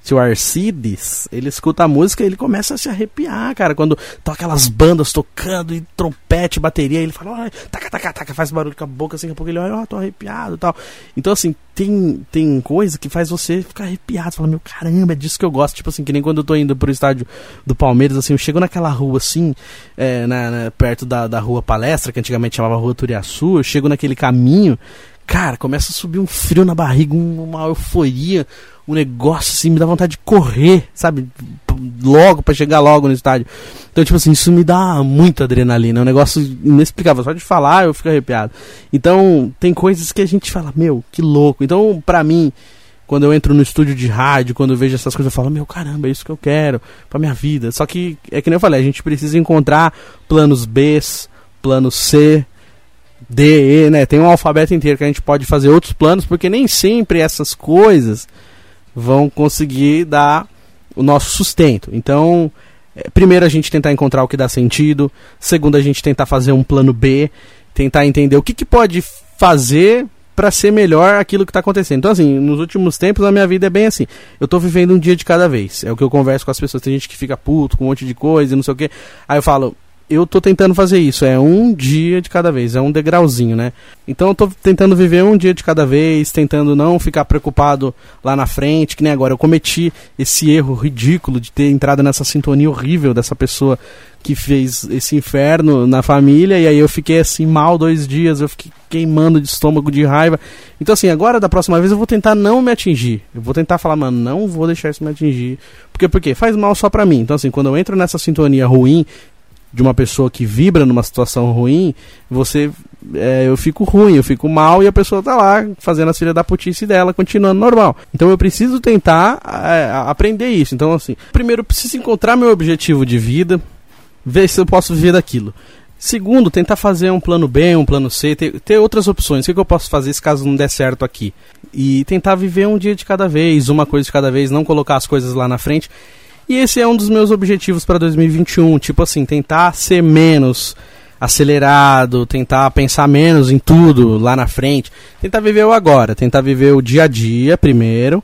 tio Arcides, ele escuta a música e ele começa a se arrepiar, cara. Quando tá aquelas bandas tocando e trompete, bateria, ele fala, olha, taca, taca, taca, faz barulho com a boca, assim, daqui a ele olha, ó, oh, tô arrepiado e tal. Então, assim, tem, tem coisa que faz você ficar arrepiado. Fala, meu caramba, é disso que eu gosto. Tipo assim, que nem quando eu tô indo pro estádio do Palmeiras, assim, eu chego naquela rua assim, é, na, na, perto da, da rua Palestra, que antigamente chamava Rua Turiaçu, eu chego naquele caminho. Cara, começa a subir um frio na barriga, uma euforia, um negócio assim, me dá vontade de correr, sabe? Logo, para chegar logo no estádio. Então, tipo assim, isso me dá muita adrenalina. É um negócio inexplicável. Só de falar eu fico arrepiado. Então, tem coisas que a gente fala, meu, que louco. Então, pra mim, quando eu entro no estúdio de rádio, quando eu vejo essas coisas, eu falo, meu caramba, é isso que eu quero pra minha vida. Só que, é que nem eu falei, a gente precisa encontrar planos B, plano C, D, E, né? Tem um alfabeto inteiro que a gente pode fazer outros planos, porque nem sempre essas coisas vão conseguir dar o nosso sustento. Então, é, primeiro a gente tentar encontrar o que dá sentido, segundo a gente tentar fazer um plano B, tentar entender o que, que pode fazer para ser melhor aquilo que está acontecendo. Então, assim, nos últimos tempos a minha vida é bem assim. Eu estou vivendo um dia de cada vez. É o que eu converso com as pessoas. Tem gente que fica puto com um monte de coisa e não sei o quê. Aí eu falo, eu tô tentando fazer isso. É um dia de cada vez, é um degrauzinho, né? Então eu tô tentando viver um dia de cada vez, tentando não ficar preocupado lá na frente, que nem agora. Eu cometi esse erro ridículo de ter entrado nessa sintonia horrível dessa pessoa que fez esse inferno na família, e aí eu fiquei assim mal dois dias, eu fiquei queimando de estômago de raiva. Então, assim, agora da próxima vez eu vou tentar não me atingir. Eu vou tentar falar, mano, não vou deixar isso me atingir. Porque, porque faz mal só pra mim. Então, assim, quando eu entro nessa sintonia ruim, de uma pessoa que vibra numa situação ruim, você é, eu fico ruim, eu fico mal e a pessoa tá lá fazendo a filha da putice dela, continuando normal. Então eu preciso tentar é, aprender isso. Então, assim, primeiro eu preciso encontrar meu objetivo de vida, ver se eu posso viver daquilo. Segundo, tentar fazer um plano B, um plano C, ter, ter outras opções. O que, que eu posso fazer se caso não der certo aqui? E tentar viver um dia de cada vez, uma coisa de cada vez, não colocar as coisas lá na frente. E esse é um dos meus objetivos para 2021. Tipo assim, tentar ser menos acelerado, tentar pensar menos em tudo lá na frente, tentar viver o agora, tentar viver o dia a dia primeiro.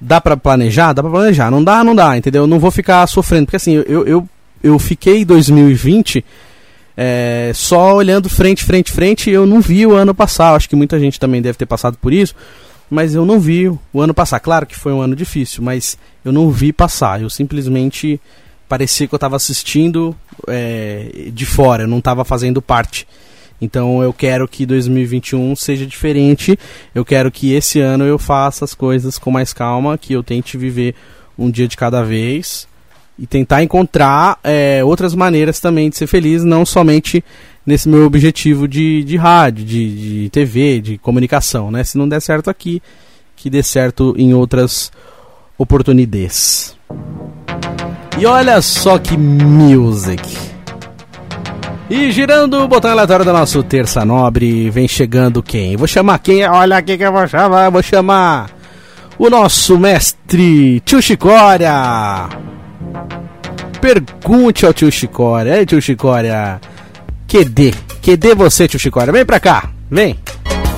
Dá para planejar? Dá para planejar. Não dá, não dá, entendeu? não vou ficar sofrendo, porque assim, eu, eu, eu fiquei 2020 é, só olhando frente, frente, frente, eu não vi o ano passar. Acho que muita gente também deve ter passado por isso, mas eu não vi o ano passar. Claro que foi um ano difícil, mas eu não vi passar. Eu simplesmente parecia que eu estava assistindo é, de fora, eu não estava fazendo parte. Então eu quero que 2021 seja diferente. Eu quero que esse ano eu faça as coisas com mais calma, que eu tente viver um dia de cada vez e tentar encontrar é, outras maneiras também de ser feliz, não somente nesse meu objetivo de, de rádio, de, de TV, de comunicação, né? Se não der certo aqui, que dê certo em outras oportunidades. E olha só que music. E girando o botão aleatório do nosso Terça Nobre, vem chegando quem? Vou chamar quem? Olha quem que eu vou chamar. Vou chamar o nosso mestre Tio Chicória. Pergunte ao tio Chicória. Ei, tio Chicória. QD. QD você, tio Chicória. Vem pra cá. Vem.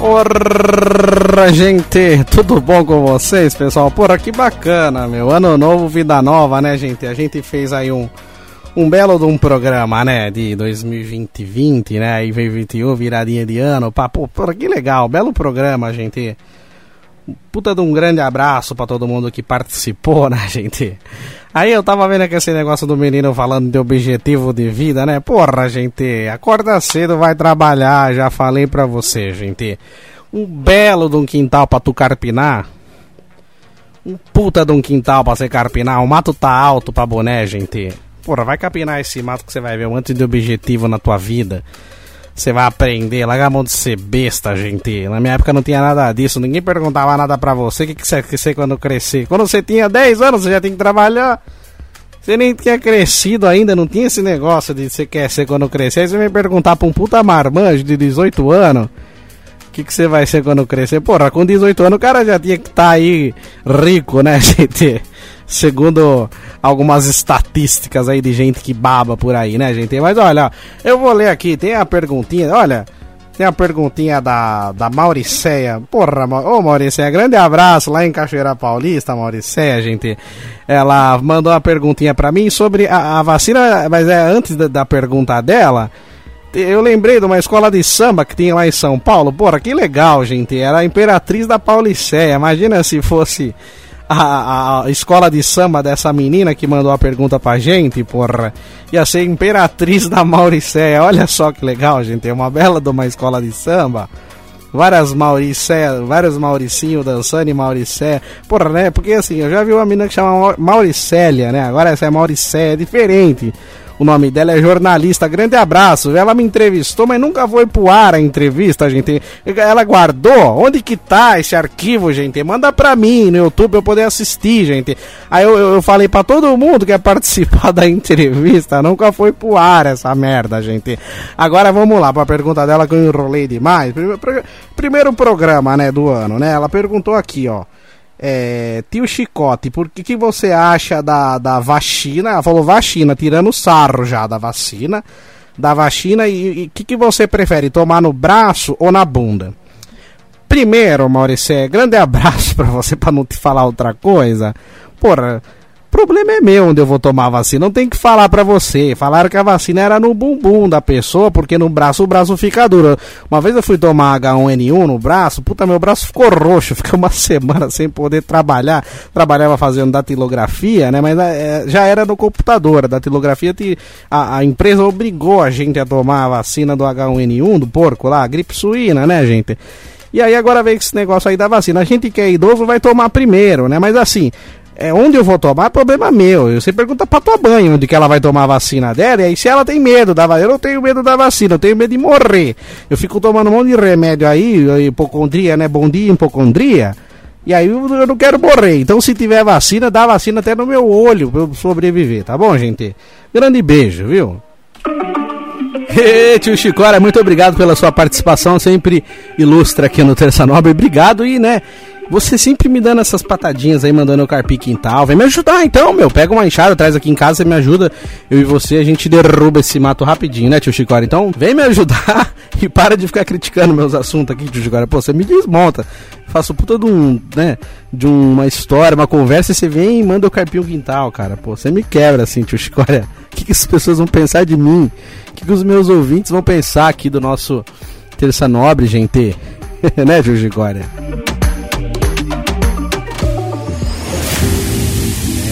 Ora, gente, tudo bom com vocês, pessoal? Porra, que bacana, meu. Ano novo, vida nova, né, gente? A gente fez aí um, um belo de um programa, né, de 2020, né? Aí veio 21, viradinha de ano. Pá, porra, que legal. Belo programa, gente. Puta de um grande abraço para todo mundo que participou, né, gente? Aí eu tava vendo aqui esse negócio do menino falando de objetivo de vida, né? Porra, gente, acorda cedo, vai trabalhar, já falei pra você, gente. Um belo de um quintal pra tu carpinar. Um puta de um quintal pra você carpinar. O mato tá alto pra boné, gente. Porra, vai carpinar esse mato que você vai ver um monte de objetivo na tua vida. Você vai aprender, larga a mão de ser besta, gente. Na minha época não tinha nada disso, ninguém perguntava nada pra você. O que, que você quer ser quando crescer? Quando você tinha 10 anos, você já tem que trabalhar. Você nem tinha crescido ainda, não tinha esse negócio de você quer ser quando crescer. Aí você me perguntar pra um puta marmanjo de 18 anos. O que, você vai ser quando crescer? Porra, com 18 anos o cara já tinha que estar tá aí rico, né, gente? segundo algumas estatísticas aí de gente que baba por aí, né, gente? Mas olha, eu vou ler aqui, tem a perguntinha, olha, tem a perguntinha da, da Mauricéia. Porra, ô Mauricéia, grande abraço lá em Cachoeira Paulista, Mauricéia, gente. Ela mandou uma perguntinha pra mim sobre a, a vacina, mas é antes da, da pergunta dela. Eu lembrei de uma escola de samba que tinha lá em São Paulo. Porra, que legal, gente. Era a Imperatriz da Paulicéia. Imagina se fosse a, a, escola de samba dessa menina que mandou a pergunta pra gente, porra, ia ser Imperatriz da Mauricéia. Olha só que legal, gente. É uma bela de uma escola de samba. Várias Mauricé, vários Mauricinho dançando em Mauricé. Porra, né? Porque assim, eu já vi uma menina que chama Mauricélia, né? Agora essa é Mauricé, é diferente. O nome dela é jornalista. Grande abraço. Ela me entrevistou, mas nunca foi pro ar a entrevista, gente. Ela guardou? Onde que tá esse arquivo, gente? Manda pra mim no YouTube eu poder assistir, gente. Aí eu, eu falei pra todo mundo que quer participar da entrevista. Nunca foi pro ar essa merda, gente. Agora vamos lá pra pergunta dela que eu enrolei demais. Primeiro programa, né, do ano, né? Ela perguntou aqui, ó. É, tio Chicote, por que, que você acha da, da vacina? Ela falou vacina, tirando sarro já da vacina. Da vacina e o que, que você prefere, tomar no braço ou na bunda? Primeiro, Maurício, grande abraço para você, para não te falar outra coisa. Porra, problema é meu onde eu vou tomar a vacina. Não tem que falar para você. Falaram que a vacina era no bumbum da pessoa, porque no braço o braço fica duro. Uma vez eu fui tomar H1N1 no braço, puta, meu braço ficou roxo. Fiquei uma semana sem poder trabalhar. Trabalhava fazendo datilografia, né? Mas é, já era no computador. A datilografia, a, a, empresa obrigou a gente a tomar a vacina do H1N1, do porco lá, gripe suína, né, gente? E aí agora vem esse negócio aí da vacina. A gente que é idoso vai tomar primeiro, né? Mas assim, é, onde eu vou tomar é problema meu. Você pergunta pra tua mãe onde que ela vai tomar a vacina dela, e aí se ela tem medo da vacina, eu não tenho medo da vacina, eu tenho medo de morrer. Eu fico tomando um monte de remédio aí, hipocondria, né? Bom dia, hipocondria. E aí eu não quero morrer. Então se tiver vacina, dá vacina até no meu olho pra eu sobreviver, tá bom, gente? Grande beijo, viu? Ei, tio Chicora, muito obrigado pela sua participação, sempre ilustra aqui no Terça Nobre. Obrigado e, né, você sempre me dando essas patadinhas aí, mandando eu carpir quintal. Vem me ajudar então, meu. Pega uma enxada, traz aqui em casa, você me ajuda. Eu e você, a gente derruba esse mato rapidinho, né, tio Chicora? Então, vem me ajudar e para de ficar criticando meus assuntos aqui, tio Chicora. Pô, você me desmonta. Faço puta de um, né, de uma história, uma conversa, e você vem e manda eu carpir um quintal, cara. Pô, você me quebra assim, tio Chicora. O que, que as pessoas vão pensar de mim? O que, que os meus ouvintes vão pensar aqui do nosso Terça Nobre, gente? né, tio Chicora?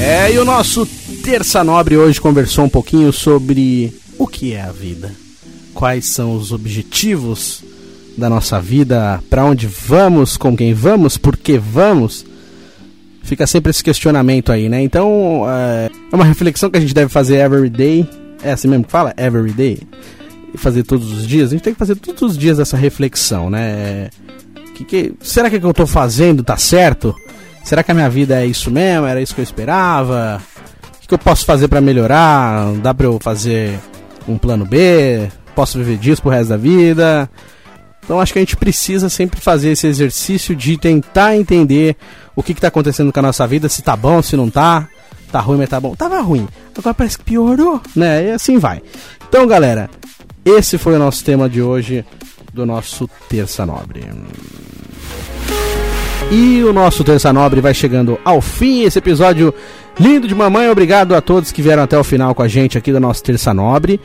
É, e o nosso Terça Nobre hoje conversou um pouquinho sobre o que é a vida. Quais são os objetivos da nossa vida, para onde vamos, com quem vamos, por que vamos. Fica sempre esse questionamento aí, né? Então, é uma reflexão que a gente deve fazer every day. É assim mesmo que fala? Every day. Fazer todos os dias. A gente tem que fazer todos os dias essa reflexão, né? Que, que, será que o que eu tô fazendo tá certo? Será que a minha vida é isso mesmo? Era isso que eu esperava? O que eu posso fazer para melhorar? Dá pra eu fazer um plano B? Posso viver disso pro resto da vida? Então acho que a gente precisa sempre fazer esse exercício de tentar entender o que, está acontecendo com a nossa vida, se tá bom, se não tá, tá ruim, mas tá bom. Tava ruim, agora parece que piorou, né? E assim vai. Então, galera, esse foi o nosso tema de hoje do nosso Terça Nobre. E o nosso Terça Nobre vai chegando ao fim. Esse episódio lindo de mamãe. Obrigado a todos que vieram até o final com a gente aqui do nosso Terça Nobre.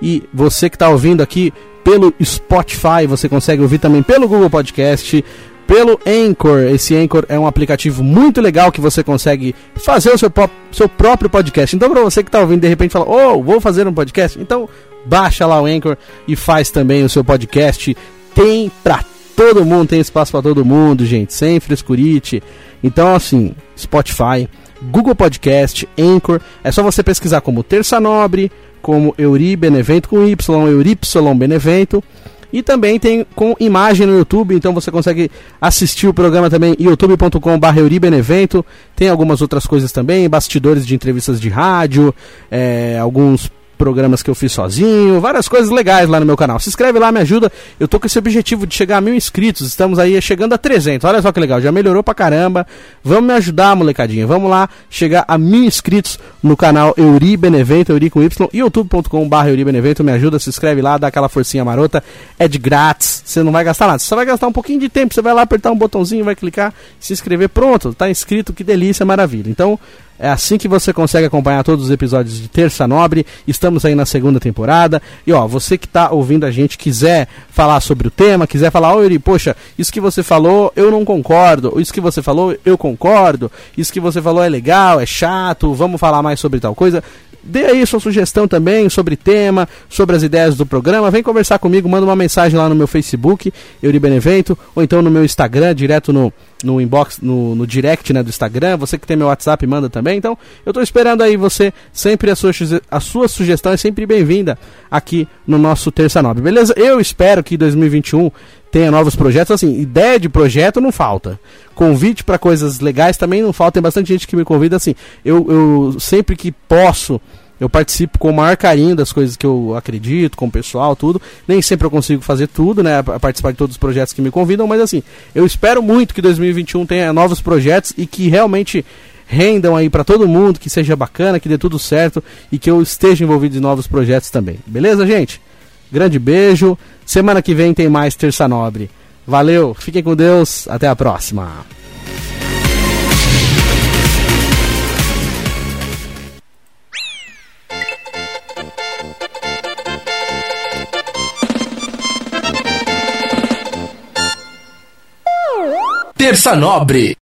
E você que está ouvindo aqui pelo Spotify, você consegue ouvir também pelo Google Podcast, pelo Anchor. Esse Anchor é um aplicativo muito legal que você consegue fazer o seu, seu próprio podcast. Então, para você que está ouvindo de repente fala, oh, vou fazer um podcast, então baixa lá o Anchor e faz também o seu podcast. Tem pra todo mundo, tem espaço para todo mundo, gente, sem frescurite. Então, assim, Spotify, Google Podcast, Anchor, é só você pesquisar como Terça Nobre, como Euri Benevento com Y, Euripy Benevento. E também tem com imagem no YouTube, então você consegue assistir o programa também youtube.com.br Euribenevento. Tem algumas outras coisas também, bastidores de entrevistas de rádio, é, alguns programas que eu fiz sozinho, várias coisas legais lá no meu canal. Se inscreve lá, me ajuda. Eu tô com esse objetivo de chegar a mil inscritos. Estamos aí chegando a 300. Olha só que legal, já melhorou pra caramba. Vamos me ajudar, molecadinha. Vamos lá chegar a mil inscritos no canal Euri Benevento, Euri com Y, youtube.com.br Euri Benevento. Me ajuda, se inscreve lá, dá aquela forcinha marota. É de grátis, você não vai gastar nada. Você só vai gastar um pouquinho de tempo. Você vai lá apertar um botãozinho, vai clicar, se inscrever. Pronto, tá inscrito, que delícia, maravilha. Então, é assim que você consegue acompanhar todos os episódios de Terça Nobre. Estamos aí na segunda temporada. E ó, você que está ouvindo a gente, quiser falar sobre o tema, quiser falar, ô Yuri, poxa, isso que você falou eu não concordo. Isso que você falou eu concordo. Isso que você falou é legal, é chato, vamos falar mais sobre tal coisa. Dê aí sua sugestão também sobre tema, sobre as ideias do programa. Vem conversar comigo, manda uma mensagem lá no meu Facebook, Euri Benevento, ou então no meu Instagram, direto no, no inbox, no, no direct né, do Instagram. Você que tem meu WhatsApp, manda também. Então, eu estou esperando aí você. Sempre a sua, a sua sugestão é sempre bem-vinda aqui no nosso Terça Nobre, beleza? Eu espero que 2021 tenha novos projetos. Assim, ideia de projeto não falta. Convite para coisas legais também não falta. Tem bastante gente que me convida. Assim, eu, eu sempre que posso. Eu participo com o maior carinho das coisas que eu acredito, com o pessoal, tudo. Nem sempre eu consigo fazer tudo, né? Participar de todos os projetos que me convidam, mas assim, eu espero muito que 2021 tenha novos projetos e que realmente rendam aí para todo mundo, que seja bacana, que dê tudo certo e que eu esteja envolvido em novos projetos também. Beleza, gente? Grande beijo. Semana que vem tem mais Terça Nobre. Valeu, fiquem com Deus, até a próxima. Terça Nobre